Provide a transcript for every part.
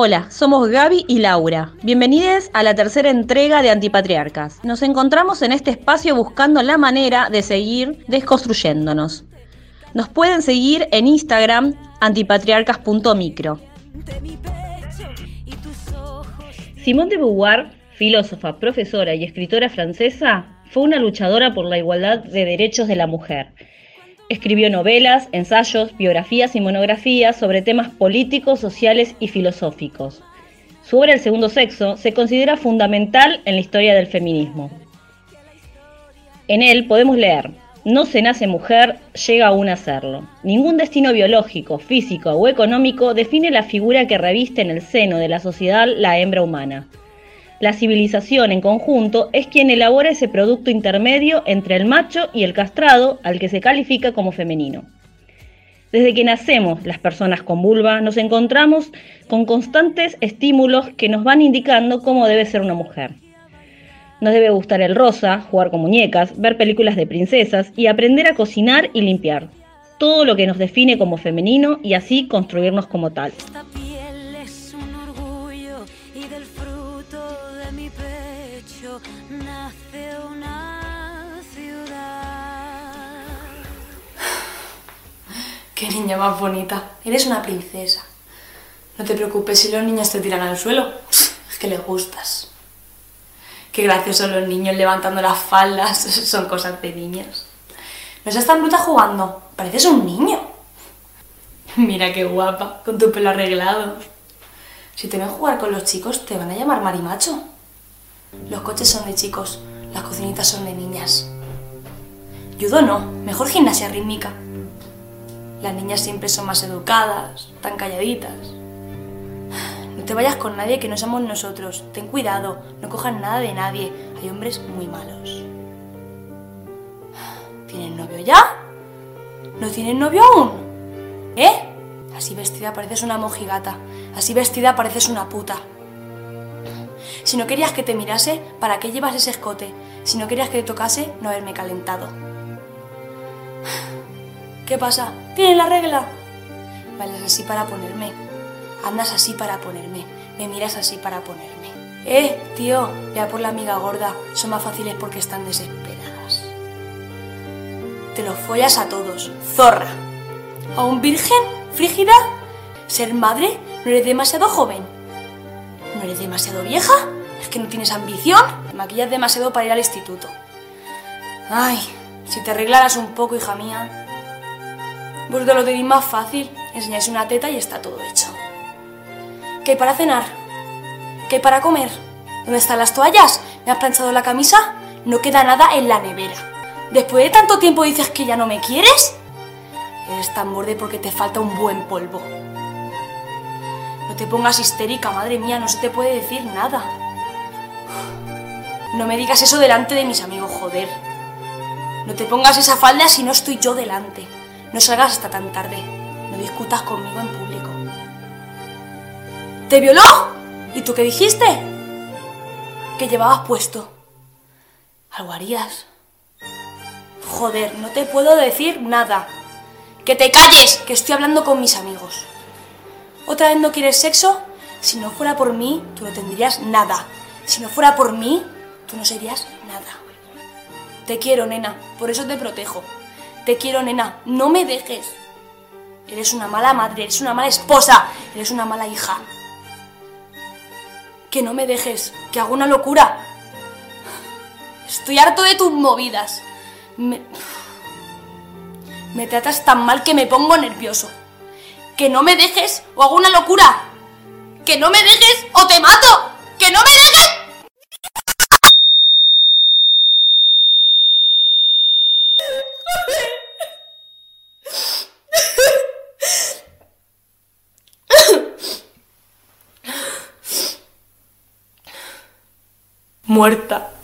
Hola, somos Gaby y Laura. Bienvenidos a la tercera entrega de Antipatriarcas. Nos encontramos en este espacio buscando la manera de seguir desconstruyéndonos. Nos pueden seguir en Instagram antipatriarcas.micro. Simone de Beauvoir, filósofa, profesora y escritora francesa, fue una luchadora por la igualdad de derechos de la mujer. Escribió novelas, ensayos, biografías y monografías sobre temas políticos, sociales y filosóficos. Su obra El segundo sexo se considera fundamental en la historia del feminismo. En él podemos leer no se nace mujer, llega aún a serlo. Ningún destino biológico, físico o económico define la figura que reviste en el seno de la sociedad la hembra humana. La civilización en conjunto es quien elabora ese producto intermedio entre el macho y el castrado al que se califica como femenino. Desde que nacemos las personas con vulva nos encontramos con constantes estímulos que nos van indicando cómo debe ser una mujer. Nos debe gustar el rosa, jugar con muñecas, ver películas de princesas y aprender a cocinar y limpiar. Todo lo que nos define como femenino y así construirnos como tal. Y del fruto de mi pecho nace una ciudad. Qué niña más bonita. Eres una princesa. No te preocupes si los niños te tiran al suelo. Es que les gustas. Qué graciosos los niños levantando las faldas. Son cosas de niños. No seas tan bruta jugando. Pareces un niño. Mira qué guapa, con tu pelo arreglado. Si te ven jugar con los chicos, te van a llamar marimacho. Los coches son de chicos, las cocinitas son de niñas. Judo no, mejor gimnasia rítmica. Las niñas siempre son más educadas, tan calladitas. No te vayas con nadie que no somos nosotros. Ten cuidado, no cojas nada de nadie. Hay hombres muy malos. ¿Tienes novio ya? ¿No tienes novio aún? ¿Eh? Así vestida pareces una mojigata. Así vestida pareces una puta. Si no querías que te mirase, ¿para qué llevas ese escote? Si no querías que te tocase, no haberme calentado. ¿Qué pasa? ¿Tienes la regla? Bailas así para ponerme. Andas así para ponerme. Me miras así para ponerme. Eh, tío, vea por la amiga gorda. Son más fáciles porque están desesperadas. Te los follas a todos. Zorra. ¿A un virgen? ¿Frígida? ¿Ser madre? ¿No eres demasiado joven? ¿No eres demasiado vieja? ¿Es que no tienes ambición? Te maquillas demasiado para ir al instituto. Ay, si te arreglaras un poco, hija mía. Te lo tenéis más fácil. Enseñáis una teta y está todo hecho. ¿Qué para cenar? ¿Qué para comer? ¿Dónde están las toallas? ¿Me has planchado la camisa? No queda nada en la nevera. Después de tanto tiempo dices que ya no me quieres. Eres tan borde porque te falta un buen polvo. Te pongas histérica, madre mía, no se te puede decir nada. No me digas eso delante de mis amigos, joder. No te pongas esa falda si no estoy yo delante. No salgas hasta tan tarde. No discutas conmigo en público. ¿Te violó? ¿Y tú qué dijiste? ¿Qué llevabas puesto? Algo harías. Joder, no te puedo decir nada. Que te calles, que estoy hablando con mis amigos. ¿Otra vez no quieres sexo? Si no fuera por mí, tú no tendrías nada. Si no fuera por mí, tú no serías nada. Te quiero, nena, por eso te protejo. Te quiero, nena, no me dejes. Eres una mala madre, eres una mala esposa, eres una mala hija. Que no me dejes, que hago una locura. Estoy harto de tus movidas. Me... me tratas tan mal que me pongo nervioso. Que no me dejes o hago una locura. Que no me dejes o te mato. Que no me dejes. Muerta.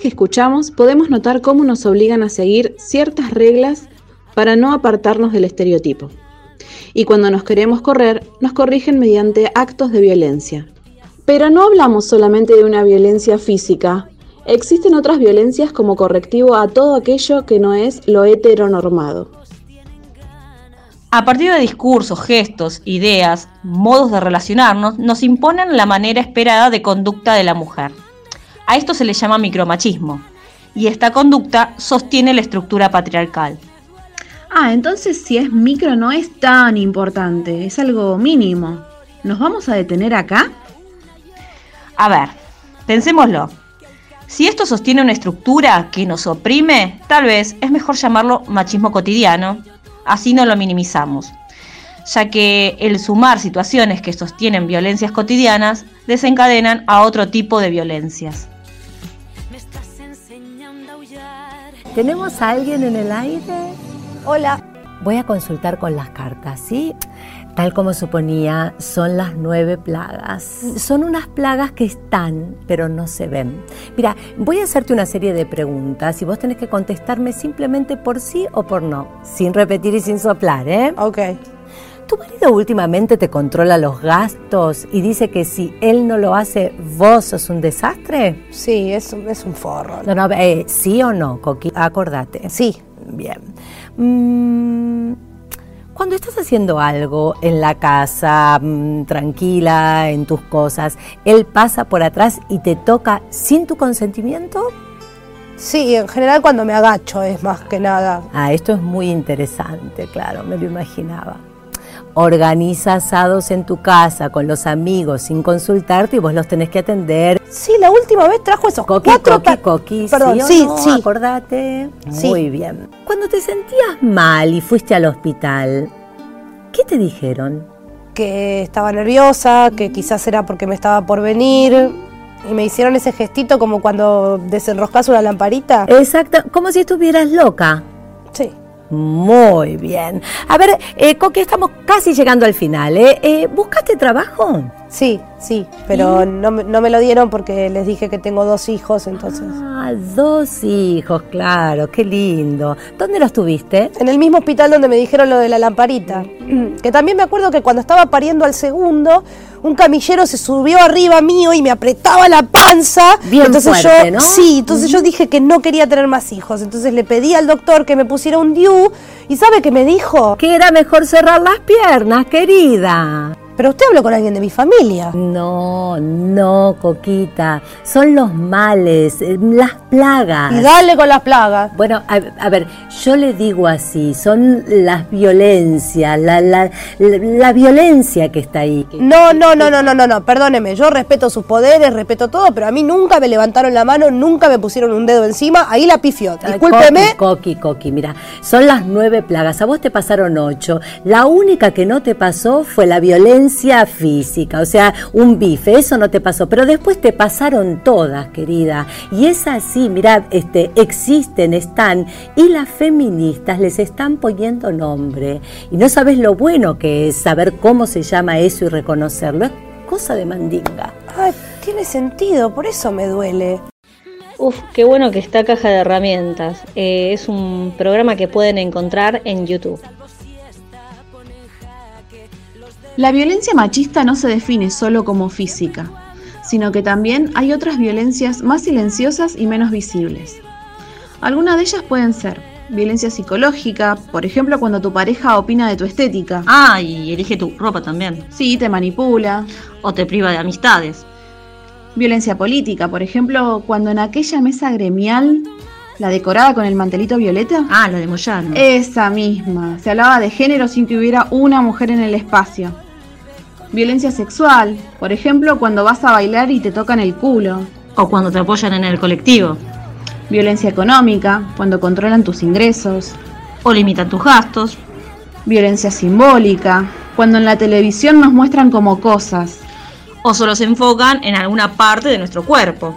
Que escuchamos podemos notar cómo nos obligan a seguir ciertas reglas para no apartarnos del estereotipo. Y cuando nos queremos correr, nos corrigen mediante actos de violencia. Pero no hablamos solamente de una violencia física. Existen otras violencias como correctivo a todo aquello que no es lo heteronormado. A partir de discursos, gestos, ideas, modos de relacionarnos, nos imponen la manera esperada de conducta de la mujer. A esto se le llama micromachismo, y esta conducta sostiene la estructura patriarcal. Ah, entonces si es micro no es tan importante, es algo mínimo. ¿Nos vamos a detener acá? A ver, pensémoslo. Si esto sostiene una estructura que nos oprime, tal vez es mejor llamarlo machismo cotidiano, así no lo minimizamos, ya que el sumar situaciones que sostienen violencias cotidianas desencadenan a otro tipo de violencias. ¿Tenemos a alguien en el aire? Hola. Voy a consultar con las cartas, ¿sí? Tal como suponía, son las nueve plagas. Son unas plagas que están, pero no se ven. Mira, voy a hacerte una serie de preguntas y vos tenés que contestarme simplemente por sí o por no, sin repetir y sin soplar, ¿eh? Ok. ¿Tu marido últimamente te controla los gastos y dice que si él no lo hace, vos sos un desastre? Sí, es, un- es un forro. No, no, eh, ¿sí o no, Coqui? Acordate. Sí. Bien. Mm, cuando estás haciendo algo en la casa, mm, tranquila, en tus cosas, él pasa por atrás y te toca sin tu consentimiento. Sí, en general cuando me agacho es más que nada. Ah, esto es muy interesante, claro, me lo imaginaba. Organiza asados en tu casa con los amigos sin consultarte y vos los tenés que atender. Sí, la última vez trajo esos Coqui, cuatro coqui, coqui, Perdón, ¿sí sí, no? sí. Acordate. Sí. Muy bien. Cuando te sentías mal y fuiste al hospital, ¿qué te dijeron? Que estaba nerviosa, que quizás era porque me estaba por venir. Y me hicieron ese gestito como cuando desenroscas una lamparita. Exacto, como si estuvieras loca. Muy bien. A ver, eh, Coqui, estamos casi llegando al final. ¿eh? Eh, ¿Buscaste trabajo? Sí, sí, pero no, me- no me lo dieron porque les dije que tengo dos hijos, entonces. Ah, dos hijos, claro, qué lindo. ¿Dónde los tuviste? En el mismo hospital donde me dijeron lo de la lamparita. Que también me acuerdo que cuando estaba pariendo al segundo, un camillero se subió arriba mío y me apretaba la panza. Bien entonces fuerte, yo, ¿no? Sí, entonces yo dije que no quería tener más hijos. Entonces le pedí al doctor que me pusiera un DIU. ¿Y sabe qué me dijo? Que era mejor cerrar las piernas, querida. Pero usted habló con alguien de mi familia. No, no, Coquita. Son los males, eh, las plagas. Y dale con las plagas. Bueno, a, a ver, yo le digo así, son las violencias, la, la, la, la violencia que está ahí. No, no, no, no, no, no, no, perdóneme, yo respeto sus poderes, respeto todo, pero a mí nunca me levantaron la mano, nunca me pusieron un dedo encima, ahí la pifió. Discúlpeme. Coqui, Coqui, Coqui, mira, son las nueve plagas, a vos te pasaron ocho. La única que no te pasó fue la violencia física, o sea, un bife, eso no te pasó, pero después te pasaron todas, querida. Y es así, mirad, este, existen, están, y las feministas les están poniendo nombre. Y no sabes lo bueno que es saber cómo se llama eso y reconocerlo. Es cosa de mandinga. Ay, tiene sentido, por eso me duele. Uf, qué bueno que está Caja de Herramientas. Eh, es un programa que pueden encontrar en YouTube. La violencia machista no se define solo como física, sino que también hay otras violencias más silenciosas y menos visibles. Algunas de ellas pueden ser violencia psicológica, por ejemplo cuando tu pareja opina de tu estética. Ah, y elige tu ropa también. Sí, te manipula. O te priva de amistades. Violencia política, por ejemplo, cuando en aquella mesa gremial, la decorada con el mantelito violeta, Ah, la de Moyano. esa misma, se hablaba de género sin que hubiera una mujer en el espacio. Violencia sexual, por ejemplo, cuando vas a bailar y te tocan el culo. O cuando te apoyan en el colectivo. Violencia económica, cuando controlan tus ingresos. O limitan tus gastos. Violencia simbólica, cuando en la televisión nos muestran como cosas. O solo se enfocan en alguna parte de nuestro cuerpo.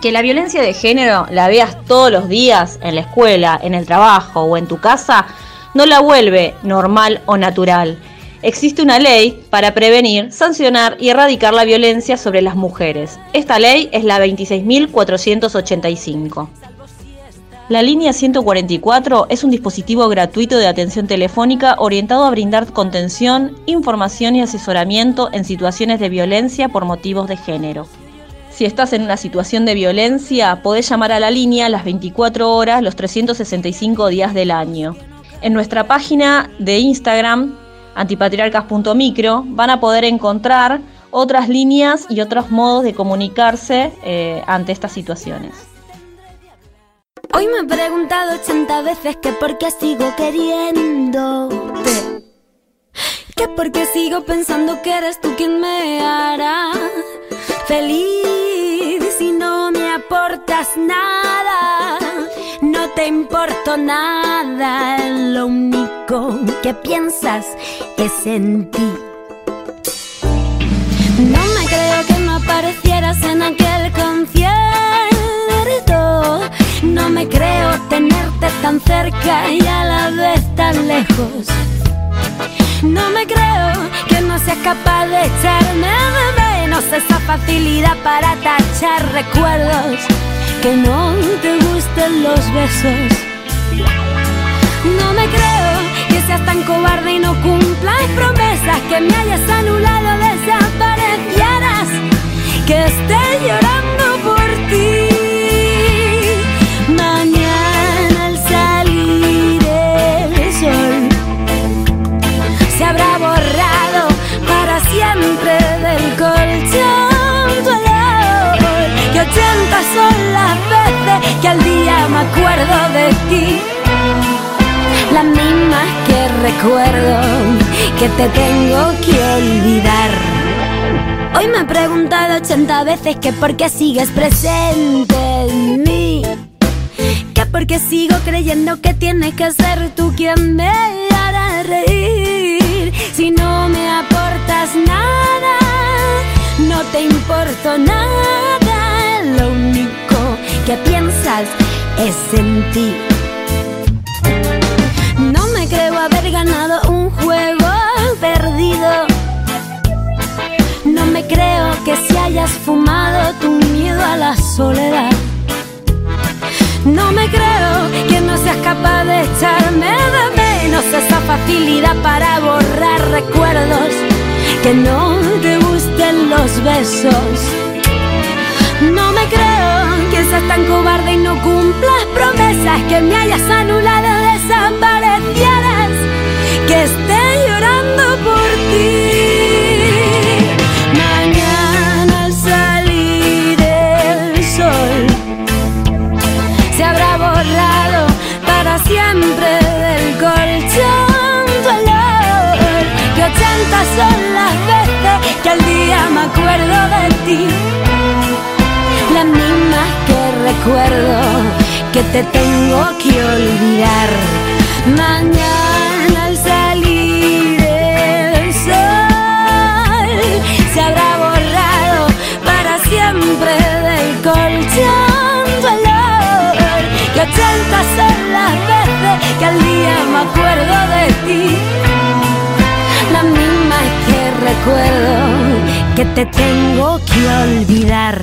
Que la violencia de género la veas todos los días en la escuela, en el trabajo o en tu casa, no la vuelve normal o natural. Existe una ley para prevenir, sancionar y erradicar la violencia sobre las mujeres. Esta ley es la 26.485. La línea 144 es un dispositivo gratuito de atención telefónica orientado a brindar contención, información y asesoramiento en situaciones de violencia por motivos de género. Si estás en una situación de violencia, podés llamar a la línea las 24 horas, los 365 días del año. En nuestra página de Instagram, antipatriarcas.micro, van a poder encontrar otras líneas y otros modos de comunicarse eh, ante estas situaciones. Hoy me he preguntado 80 veces que por qué sigo queriéndote. Que por qué sigo pensando que eres tú quien me hará feliz si no me aportas nada. No te importo nada, lo único que piensas es en ti. No me creo que no aparecieras en aquel concierto no me creo tenerte tan cerca y a la vez tan lejos. No me creo que no seas capaz de echarme de menos esa facilidad para tachar recuerdos. Que no te gusten los besos. No me creo seas tan cobarde y no cumplas promesas. Que me hayas anulado, desaparecieras. Que esté llorando por ti. son las veces que al día me acuerdo de ti. Recuerdo que te tengo que olvidar. Hoy me he preguntado 80 veces que por qué sigues presente en mí. Que por qué sigo creyendo que tienes que ser tú quien me hará reír. Si no me aportas nada, no te importo nada lo único que piensas es en ti. Haber ganado un juego perdido. No me creo que si hayas fumado tu miedo a la soledad. No me creo que no seas capaz de echarme de menos esa facilidad para borrar recuerdos. Que no te gusten los besos no me creo que seas tan cobarde y no cumplas promesas, que me hayas anulado, desaparecieras, que te tengo que olvidar. Mañana al salir el sol se habrá borrado para siempre del colchón. Que ochenta son las veces que al día me acuerdo de ti. La misma que recuerdo que te tengo que olvidar.